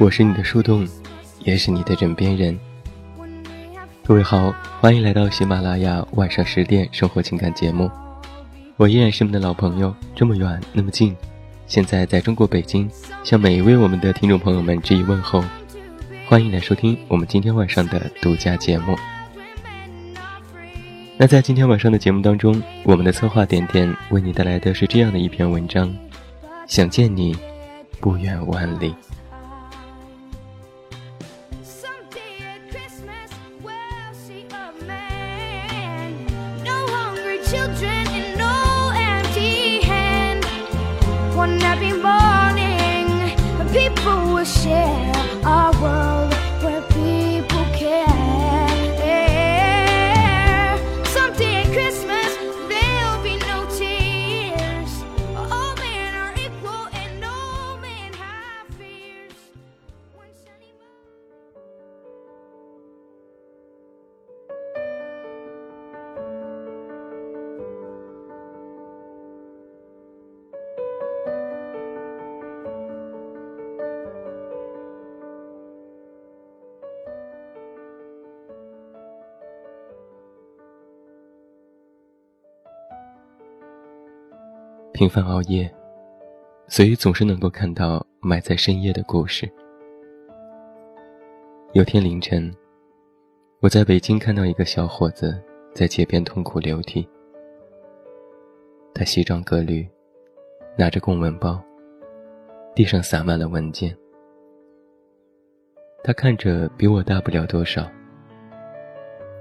我是你的树洞，也是你的枕边人。各位好，欢迎来到喜马拉雅晚上十点生活情感节目。我依然是你们的老朋友，这么远那么近，现在在中国北京，向每一位我们的听众朋友们致以问候。欢迎来收听我们今天晚上的独家节目。那在今天晚上的节目当中，我们的策划点点为你带来的是这样的一篇文章：想见你，不远万里。频繁熬夜，所以总是能够看到埋在深夜的故事。有天凌晨，我在北京看到一个小伙子在街边痛哭流涕。他西装革履，拿着公文包，地上洒满了文件。他看着比我大不了多少，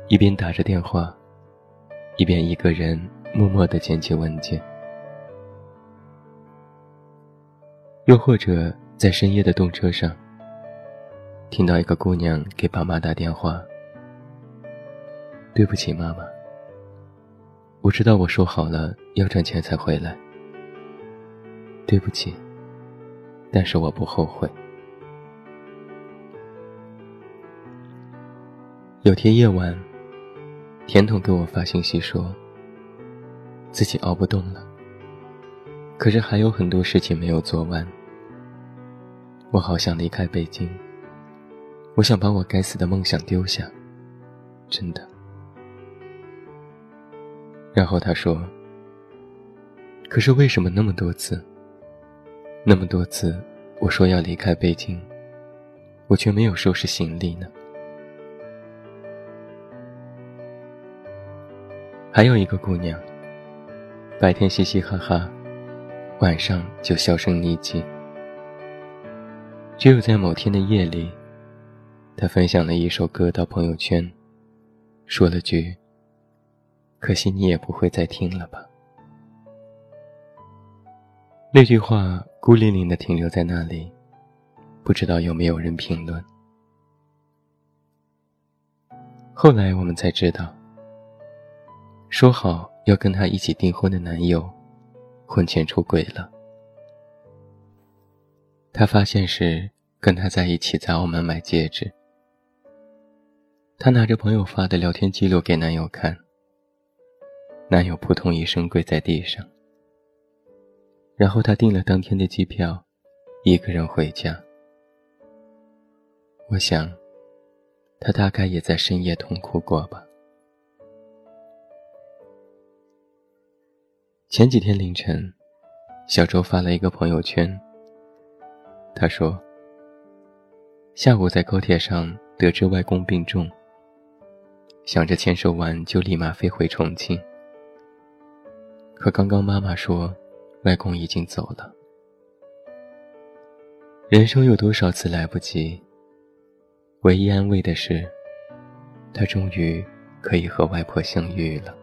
一边打着电话，一边一个人默默地捡起文件。又或者在深夜的动车上，听到一个姑娘给爸妈打电话：“对不起，妈妈，我知道我说好了要赚钱才回来。对不起，但是我不后悔。”有天夜晚，甜筒给我发信息说，自己熬不动了，可是还有很多事情没有做完。我好想离开北京，我想把我该死的梦想丢下，真的。然后他说：“可是为什么那么多次，那么多次我说要离开北京，我却没有收拾行李呢？”还有一个姑娘，白天嘻嘻哈哈，晚上就销声匿迹。只有在某天的夜里，他分享了一首歌到朋友圈，说了句：“可惜你也不会再听了吧。”那句话孤零零的停留在那里，不知道有没有人评论。后来我们才知道，说好要跟他一起订婚的男友，婚前出轨了。他发现时，跟他在一起在澳门买戒指。他拿着朋友发的聊天记录给男友看，男友扑通一声跪在地上。然后他订了当天的机票，一个人回家。我想。他大概也在深夜痛哭过吧。前几天凌晨，小周发了一个朋友圈。他说：“下午在高铁上得知外公病重，想着签售完就立马飞回重庆。可刚刚妈妈说，外公已经走了。人生有多少次来不及？”唯一安慰的是，他终于可以和外婆相遇了。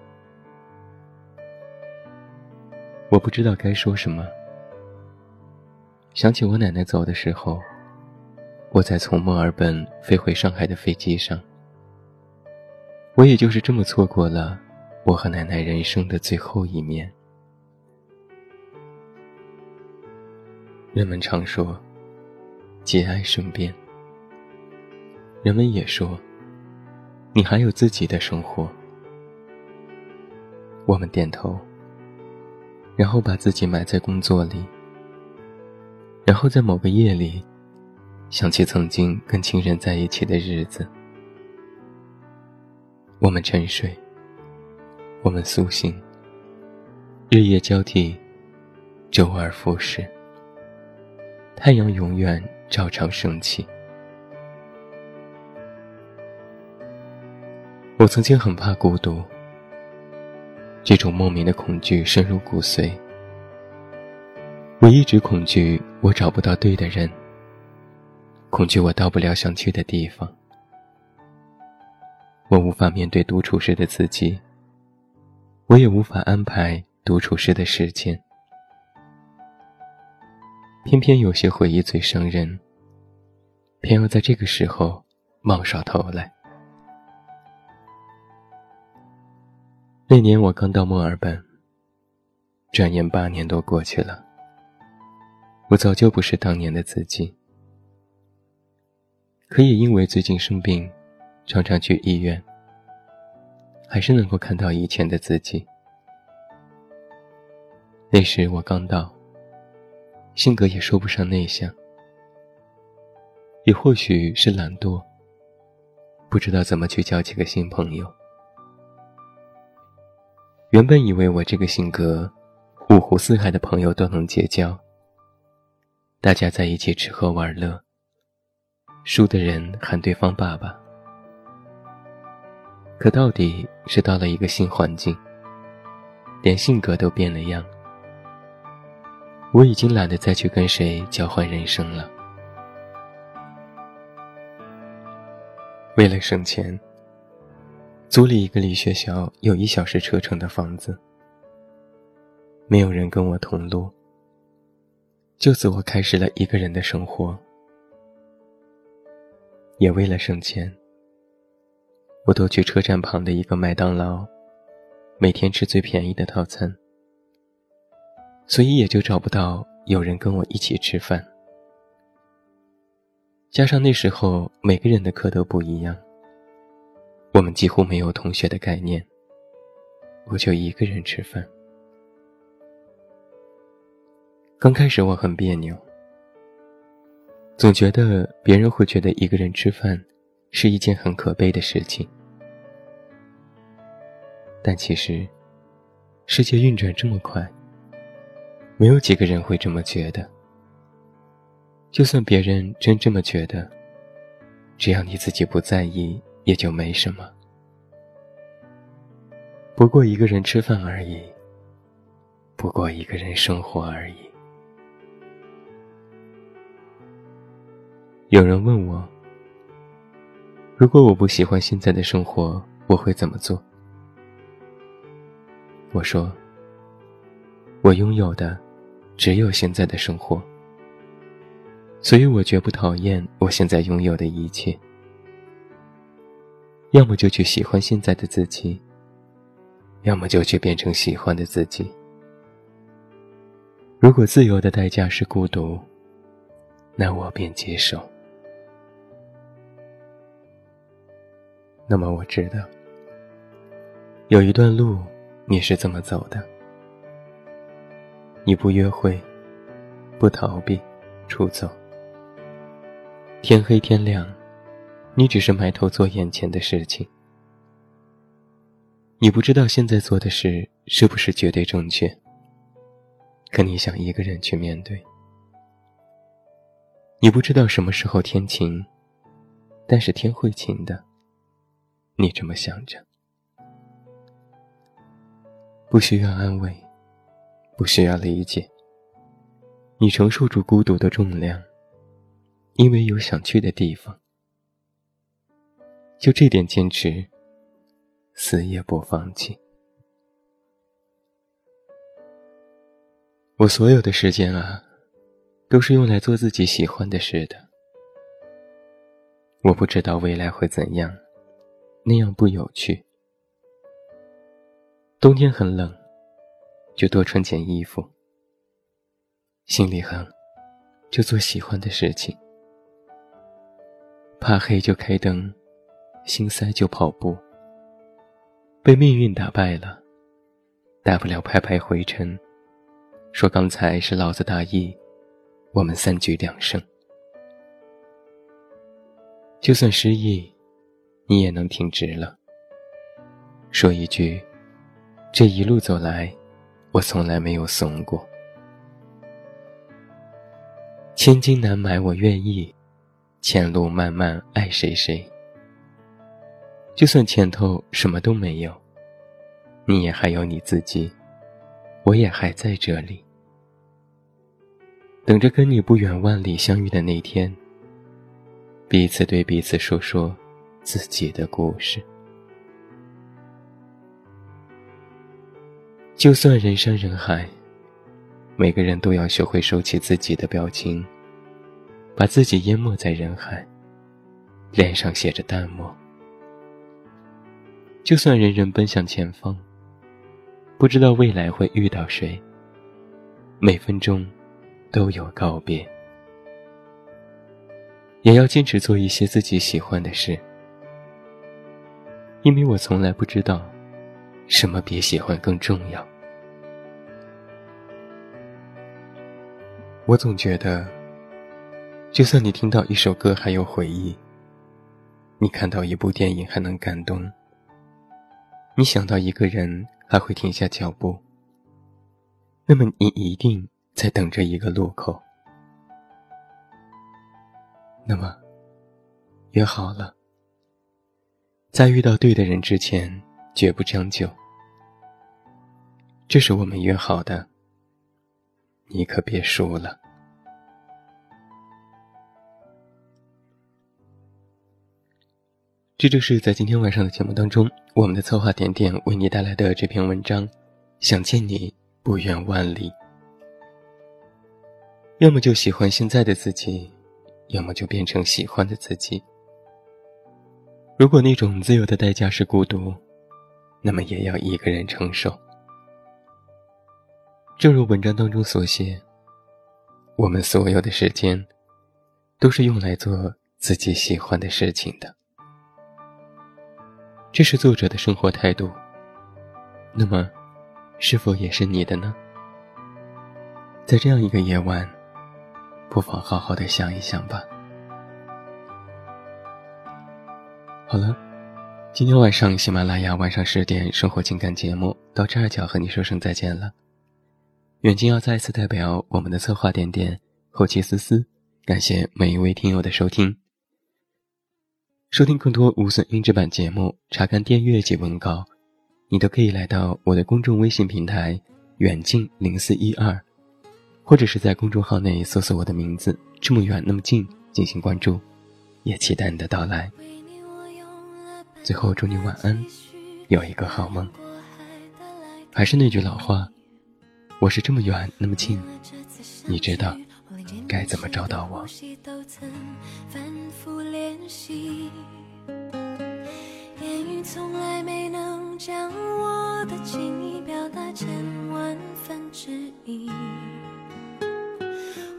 我不知道该说什么。想起我奶奶走的时候，我在从墨尔本飞回上海的飞机上，我也就是这么错过了我和奶奶人生的最后一面。人们常说，节哀顺变。人们也说，你还有自己的生活。我们点头，然后把自己埋在工作里，然后在某个夜里，想起曾经跟亲人在一起的日子。我们沉睡，我们苏醒，日夜交替，周而复始，太阳永远照常升起。我曾经很怕孤独，这种莫名的恐惧深入骨髓。我一直恐惧我找不到对的人，恐惧我到不了想去的地方。我无法面对独处时的自己，我也无法安排独处时的时间。偏偏有些回忆最伤人，偏要在这个时候冒上头来。那年我刚到墨尔本，转眼八年都过去了，我早就不是当年的自己。可以因为最近生病，常常去医院，还是能够看到以前的自己。那时我刚到，性格也说不上内向，也或许是懒惰，不知道怎么去交几个新朋友。原本以为我这个性格，五湖四海的朋友都能结交，大家在一起吃喝玩乐，输的人喊对方爸爸。可到底是到了一个新环境，连性格都变了样。我已经懒得再去跟谁交换人生了。为了省钱。租了一个离学校有一小时车程的房子，没有人跟我同路。就此，我开始了一个人的生活。也为了省钱，我都去车站旁的一个麦当劳，每天吃最便宜的套餐。所以也就找不到有人跟我一起吃饭。加上那时候每个人的课都不一样。我们几乎没有同学的概念，我就一个人吃饭。刚开始我很别扭，总觉得别人会觉得一个人吃饭是一件很可悲的事情。但其实，世界运转这么快，没有几个人会这么觉得。就算别人真这么觉得，只要你自己不在意。也就没什么，不过一个人吃饭而已，不过一个人生活而已。有人问我，如果我不喜欢现在的生活，我会怎么做？我说，我拥有的只有现在的生活，所以我绝不讨厌我现在拥有的一切。要么就去喜欢现在的自己，要么就去变成喜欢的自己。如果自由的代价是孤独，那我便接受。那么我知道，有一段路你是怎么走的。你不约会，不逃避，出走。天黑天亮，你只是埋头做眼前的事情。你不知道现在做的事是不是绝对正确，可你想一个人去面对。你不知道什么时候天晴，但是天会晴的。你这么想着，不需要安慰，不需要理解。你承受住孤独的重量，因为有想去的地方。就这点坚持，死也不放弃。我所有的时间啊，都是用来做自己喜欢的事的。我不知道未来会怎样。那样不有趣。冬天很冷，就多穿件衣服。心里很，就做喜欢的事情。怕黑就开灯，心塞就跑步。被命运打败了，大不了拍拍灰尘，说刚才是老子大意，我们三局两胜。就算失忆。你也能挺直了。说一句，这一路走来，我从来没有怂过。千金难买我愿意，前路漫漫爱谁谁。就算前头什么都没有，你也还有你自己，我也还在这里，等着跟你不远万里相遇的那天，彼此对彼此说说。自己的故事，就算人山人海，每个人都要学会收起自己的表情，把自己淹没在人海，脸上写着淡漠。就算人人奔向前方，不知道未来会遇到谁，每分钟都有告别，也要坚持做一些自己喜欢的事。因为我从来不知道，什么比喜欢更重要。我总觉得，就算你听到一首歌还有回忆，你看到一部电影还能感动，你想到一个人还会停下脚步，那么你一定在等着一个路口。那么，约好了。在遇到对的人之前，绝不将就。这是我们约好的，你可别输了。这就是在今天晚上的节目当中，我们的策划点点为你带来的这篇文章。想见你，不远万里。要么就喜欢现在的自己，要么就变成喜欢的自己。如果那种自由的代价是孤独，那么也要一个人承受。正如文章当中所写，我们所有的时间，都是用来做自己喜欢的事情的。这是作者的生活态度。那么，是否也是你的呢？在这样一个夜晚，不妨好好的想一想吧。好了，今天晚上喜马拉雅晚上十点生活情感节目到这儿就要和你说声再见了。远近要再次代表我们的策划点点、后期思思，感谢每一位听友的收听。收听更多无损音质版节目，查看电阅及文稿，你都可以来到我的公众微信平台“远近零四一二”，或者是在公众号内搜索我的名字“这么远那么近”进行关注，也期待你的到来。最后，祝你晚安，有一个好梦。还是那句老话，我是这么远那么近，你知道该怎么找到我？呼吸都曾反复练习言语从来没能将我的情意表达千万分之一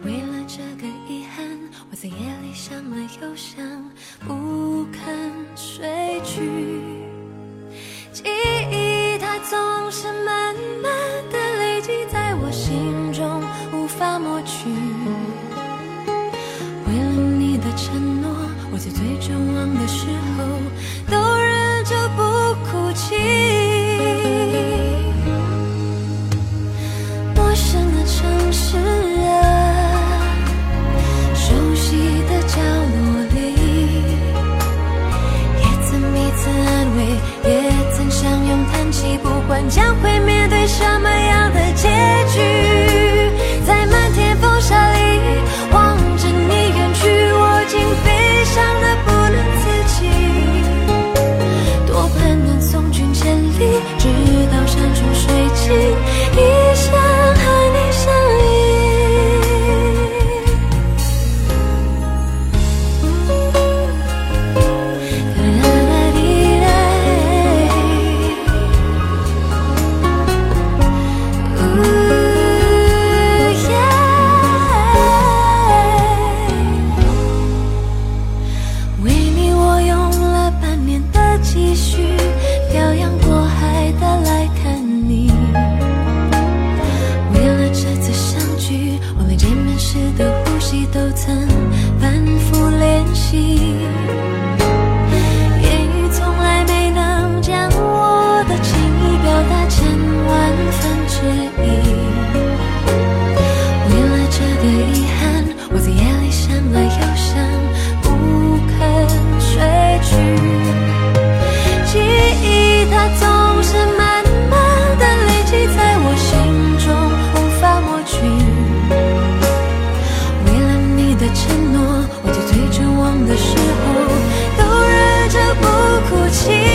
为了这个遗憾我在夜里想了又想不肯睡去。也曾相拥叹息不管将毁灭的 she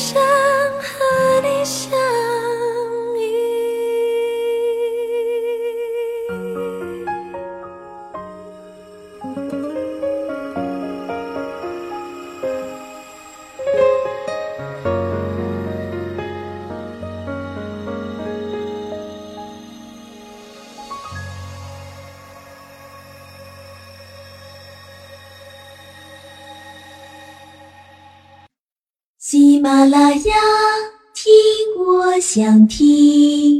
下。啦啦呀听我想听。